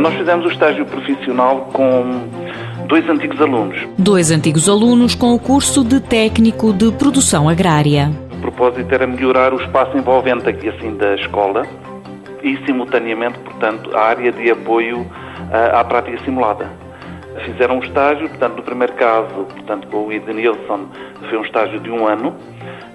Nós fizemos o estágio profissional com dois antigos alunos. Dois antigos alunos com o curso de técnico de produção agrária. O propósito era melhorar o espaço envolvente aqui assim da escola e simultaneamente, portanto, a área de apoio à prática simulada. Fizeram um estágio, portanto, no primeiro caso, portanto, com o Edenilson, foi um estágio de um ano,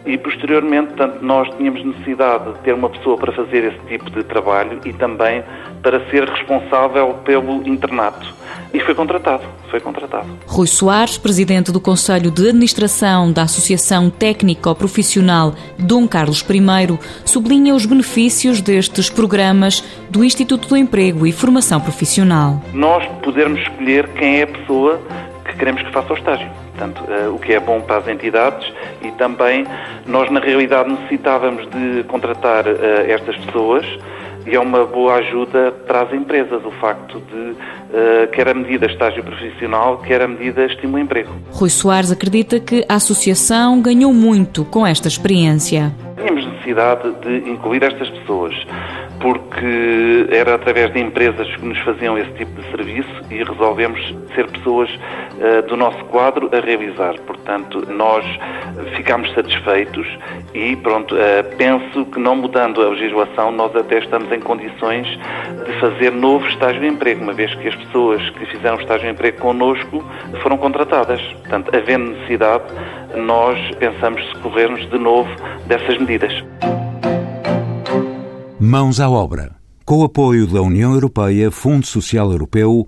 e posteriormente, portanto, nós tínhamos necessidade de ter uma pessoa para fazer esse tipo de trabalho e também para ser responsável pelo internato. E foi contratado, foi contratado. Rui Soares, presidente do Conselho de Administração da Associação Técnico-Profissional Dom Carlos I, sublinha os benefícios destes programas do Instituto do Emprego e Formação Profissional. Nós podermos escolher quem é a pessoa que queremos que faça o estágio. Portanto, uh, o que é bom para as entidades e também nós, na realidade, necessitávamos de contratar uh, estas pessoas e é uma boa ajuda para as empresas o facto de, uh, quer a medida estágio profissional, quer a medida estímulo emprego. Rui Soares acredita que a associação ganhou muito com esta experiência. Tínhamos necessidade de incluir estas pessoas porque era através de empresas que nos faziam esse tipo de serviço e resolvemos ser pessoas do nosso quadro a realizar. Portanto, nós ficámos satisfeitos e, pronto, uh, penso que não mudando a legislação, nós até estamos em condições de fazer novo estágio de emprego, uma vez que as pessoas que fizeram estágio de emprego connosco foram contratadas. Portanto, havendo necessidade, nós pensamos socorrer-nos de novo dessas medidas. Mãos à obra. Com o apoio da União Europeia, Fundo Social Europeu,